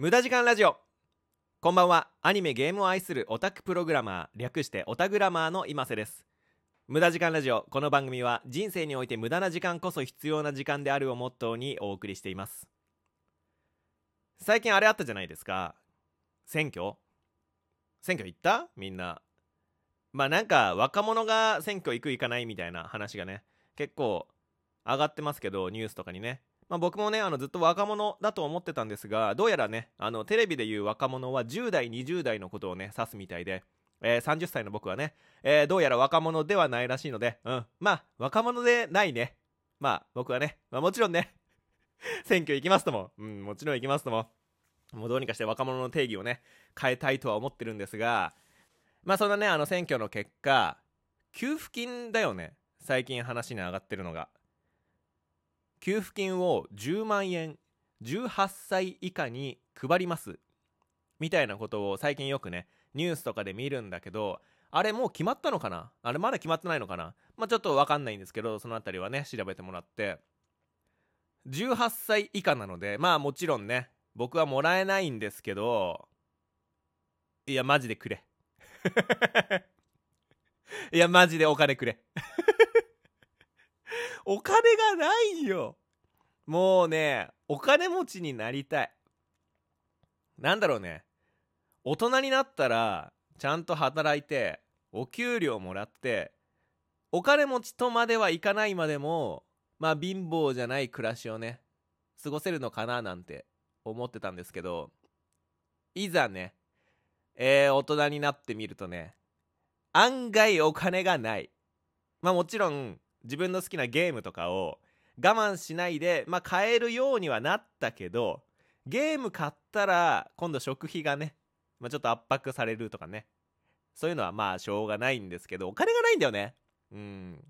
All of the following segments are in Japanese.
無駄時間ラジオ。こんばんは。アニメゲームを愛するオタクプログラマー略してオタグラマーの今瀬です。無駄時間ラジオ。この番組は人生において無駄な時間こそ必要な時間であるをモットーにお送りしています。最近あれあったじゃないですか。選挙？選挙行った？みんな。まあなんか若者が選挙行く行かないみたいな話がね結構上がってますけどニュースとかにね。まあ、僕もねあのずっと若者だと思ってたんですがどうやらねあのテレビでいう若者は10代20代のことをね指すみたいで、えー、30歳の僕はね、えー、どうやら若者ではないらしいので、うん、まあ若者でないね。まあ僕はね、まあ、もちろんね 選挙行きますとも、うん、もちろん行きますとも。もうどうにかして若者の定義をね変えたいとは思ってるんですがまあそんなねあの選挙の結果給付金だよね。最近話に上がってるのが。給付金を10万円18歳以下に配ります。みたいなことを最近よくねニュースとかで見るんだけどあれもう決まったのかな？あれまだ決まってないのかな？まあちょっと分かんないんですけどその辺りはね調べてもらって。18歳以下なのでまあもちろんね僕はもらえないんですけどいやマジでくれ。いやマジでお金くれ。お金がないよ。もうねお金持ちになりたい。なんだろうね。大人になったらちゃんと働いてお給料もらってお金持ちとまではいかないまでもまあ貧乏じゃない暮らしをね過ごせるのかななんて思ってたんですけどいざねえー、大人になってみるとね案外お金がない。まあもちろん自分の好きなゲームとかを我慢しないで、まあ、買えるようにはなったけどゲーム買ったら今度食費がね、まあ、ちょっと圧迫されるとかね。そういうのはまあしょうがないんですけどお金がないんだよね。うん。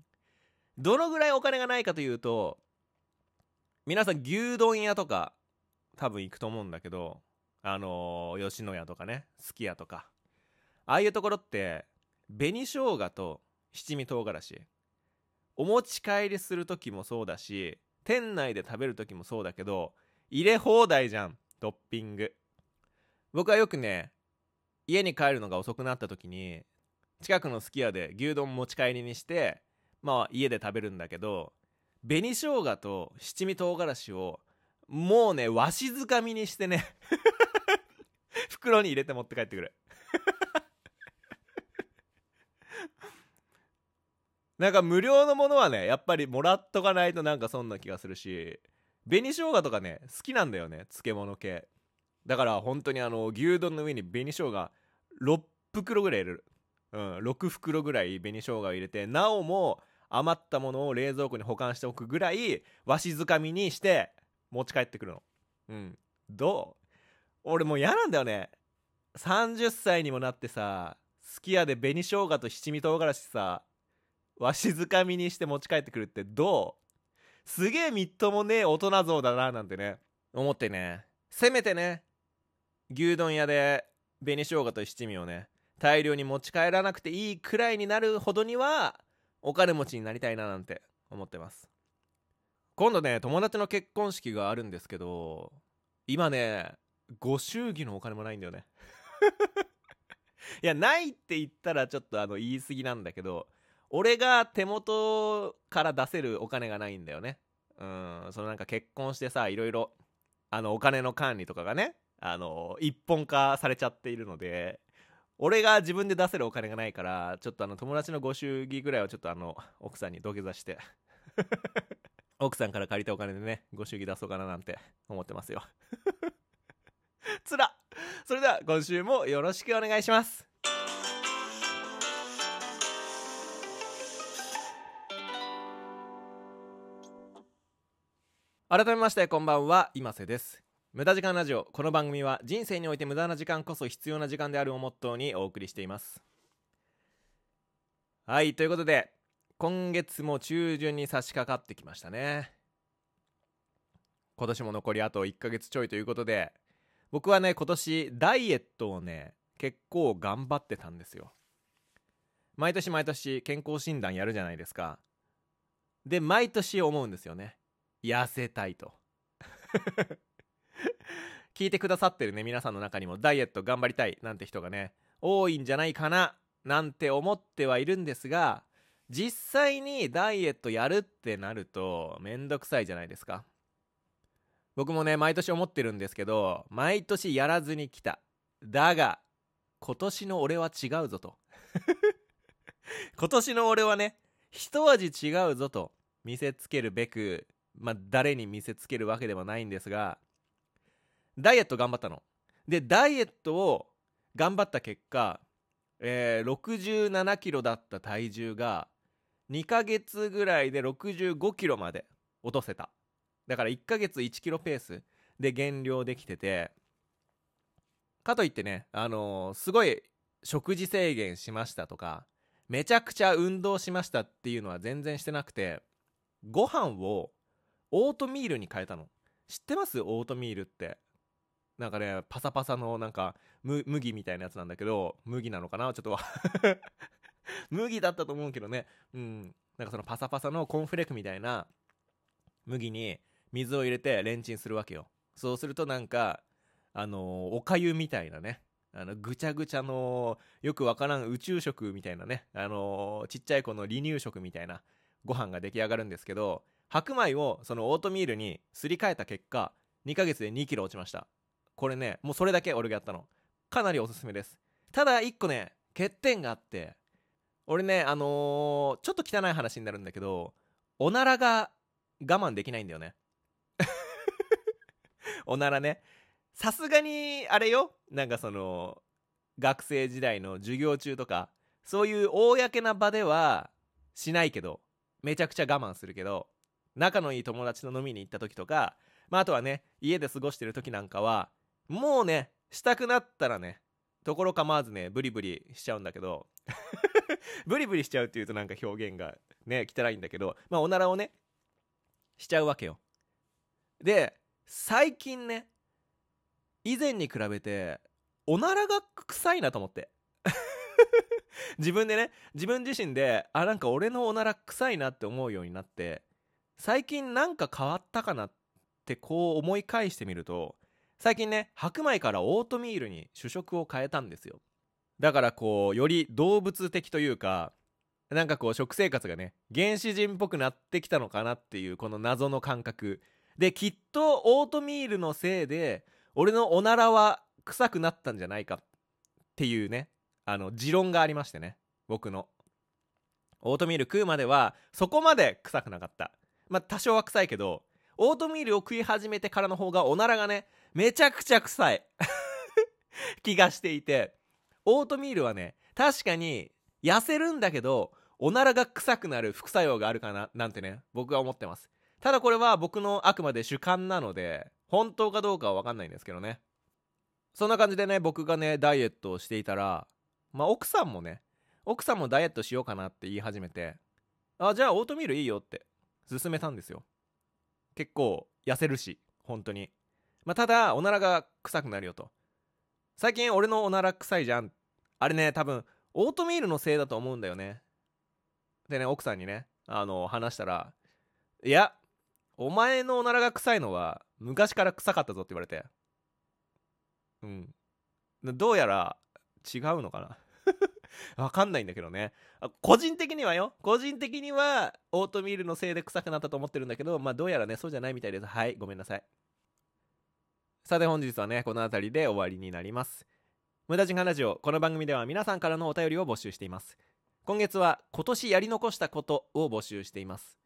どのぐらいお金がないかというと皆さん牛丼屋とか多分行くと思うんだけどあのー、吉野家とかねすき家とか。ああいうところって紅生姜と七味唐辛子。お持ち帰りする時もそうだし店内で食べる時もそうだけど入れ放題じゃんトッピング。僕はよくね家に帰るのが遅くなった時に近くのすき家で牛丼持ち帰りにしてまあ家で食べるんだけど紅生姜と七味唐辛子をもうねわしづかみにしてね 袋に入れて持って帰ってくる。なんか無料のものはねやっぱりもらっとかないとなんかそんな気がするし紅生姜とかね好きなんだよね漬物系。だから本当にあの牛丼の上に紅生姜6袋ぐらい入れる。うん6袋ぐらい紅生姜を入れてなおも余ったものを冷蔵庫に保管しておくぐらいわしづかみにして持ち帰ってくるの。うん。どう？俺もう嫌なんだよね。30歳にもなってさすき家で紅生姜と七味唐辛子さわしづかみにして持ち帰ってくるってどう？すげえみっともねえ大人像だななんてね。思ってね。せめてね。牛丼屋で紅生姜と七味をね。大量に持ち帰らなくていいくらいになるほどにはお金持ちになりたいななんて思ってます。今度ね友達の結婚式があるんですけど今ねご祝儀のお金もないんだよね。いやないって言ったらちょっとあの言い過ぎなんだけど俺が手元から出せるお金がないんだよね。うん。そのなんか結婚してさいろいろあのお金の管理とかがねあの一本化されちゃっているので俺が自分で出せるお金がないからちょっとあの友達のご祝儀ぐらいはちょっとあの奥さんに土下座して 奥さんから借りたお金でねご祝儀出そうかななんて思ってますよ。つらそれでは今週もよろしくお願いします。改めましてこんばんは今瀬です。無駄時間ラジオ。この番組は人生において無駄な時間こそ必要な時間であるをモットーにお送りしています。はいということで今月も中旬に差し掛かってきましたね。今年も残りあと1ヶ月ちょいということで僕はね今年ダイエットをね結構頑張ってたんですよ。毎年毎年健康診断やるじゃないですか。で毎年思うんですよね。痩せたいと。聞いてくださってるね皆さんの中にもダイエット頑張りたいなんて人がね多いんじゃないかななんて思ってはいるんですが実際にダイエットやるってなるとめんどくさいじゃないですか。僕もね毎年思ってるんですけど毎年やらずに来た。だが今年の俺は違うぞと。今年の俺はね一味違うぞと見せつけるべくまあ誰に見せつけるわけではないんですがダイエット頑張ったの。でダイエットを頑張った結果、えー、67キロだった体重が2ヶ月ぐらいで65キロまで落とせた。だから1ヶ月1キロペースで減量できててかといってねあのー、すごい食事制限しましたとかめちゃくちゃ運動しましたっていうのは全然してなくてご飯をオートミールに変えたの。知ってます？オートミールって。なんかねパサパサのなんか麦みたいなやつなんだけど麦なのかな？ちょっと 麦だったと思うけどね。うん。なんかそのパサパサのコーンフレークみたいな麦に水を入れてレンチンするわけよ。そうするとなんかあのおかゆみたいなね。あのぐちゃぐちゃのよくわからん宇宙食みたいなね。あのちっちゃい子の離乳食みたいなご飯が出来上がるんですけど白米をそのオートミールにすり替えた結果2ヶ月で2キロ落ちました。これねもうそれだけ俺がやったの。かなりおすすめです。ただ1個ね欠点があって俺ねあのー、ちょっと汚い話になるんだけどおならが我慢できないんだよね。おならね。さすがにあれよ。なんかその学生時代の授業中とかそういう公な場ではしないけどめちゃくちゃ我慢するけど仲のいい友達と飲みに行った時とか、まあ、あとはね家で過ごしてる時なんかはもうねしたくなったらねところ構わずねブリブリしちゃうんだけど ブリブリしちゃうっていうとなんか表現がね汚いんだけどまあおならをねしちゃうわけよ。で最近ね以前に比べておならが臭いなと思って。自分でね自分自身であなんか俺のおなら臭いなって思うようになって最近なんか変わったかなってこう思い返してみると最近ね白米からオートミールに主食を変えたんですよ。だからこうより動物的というかなんかこう食生活がね原始人っぽくなってきたのかなっていうこの謎の感覚。できっとオートミールのせいで俺のおならは臭くなったんじゃないかっていうねあの持論がありましてね僕の。オートミール食うまではそこまで臭くなかった。まあ多少は臭いけどオートミールを食い始めてからの方がおならがねめちゃくちゃ臭い。気がしていて。オートミールはね確かに痩せるんだけどおならが臭くなる副作用があるかななんてね僕は思ってます。ただこれは僕のあくまで主観なので本当かどうかは分かんないんですけどね。そんな感じでね僕がねダイエットをしていたらまあ奥さんもね奥さんもダイエットしようかなって言い始めてあじゃあオートミールいいよって。勧めたんですよ。結構痩せるし本当に。まあただおならが臭くなるよと。最近俺のおなら臭いじゃん。あれね多分オートミールのせいだと思うんだよね。でね奥さんにねあの話したらいやお前のおならが臭いのは昔から臭かったぞって言われて。うん。どうやら違うのかな。わかんないんだけどね。個人的にはよ。個人的にはオートミールのせいで臭くなったと思ってるんだけどまあどうやらねそうじゃないみたいです。はいごめんなさい。さて本日はねこの辺りで終わりになります。無駄時間ラジオこの番組では皆さんからのお便りを募集しています。今月は今年やり残したことを募集しています。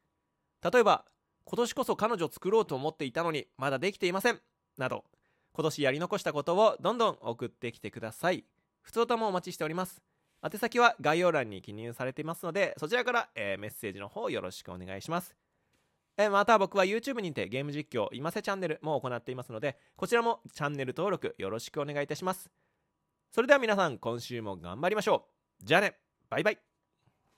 例えば今年こそ彼女作ろうと思っていたのにまだできていません。など今年やり残したことをどんどん送ってきてください。普通ともお待ちしております。宛先は概要欄に記入されていますのでそちらから、えー、メッセージの方よろしくお願いします。えまた僕は YouTube にてゲーム実況今瀬チャンネルも行っていますのでこちらもチャンネル登録よろしくお願いいたします。それでは皆さん今週も頑張りましょう。じゃあね。バイバイ。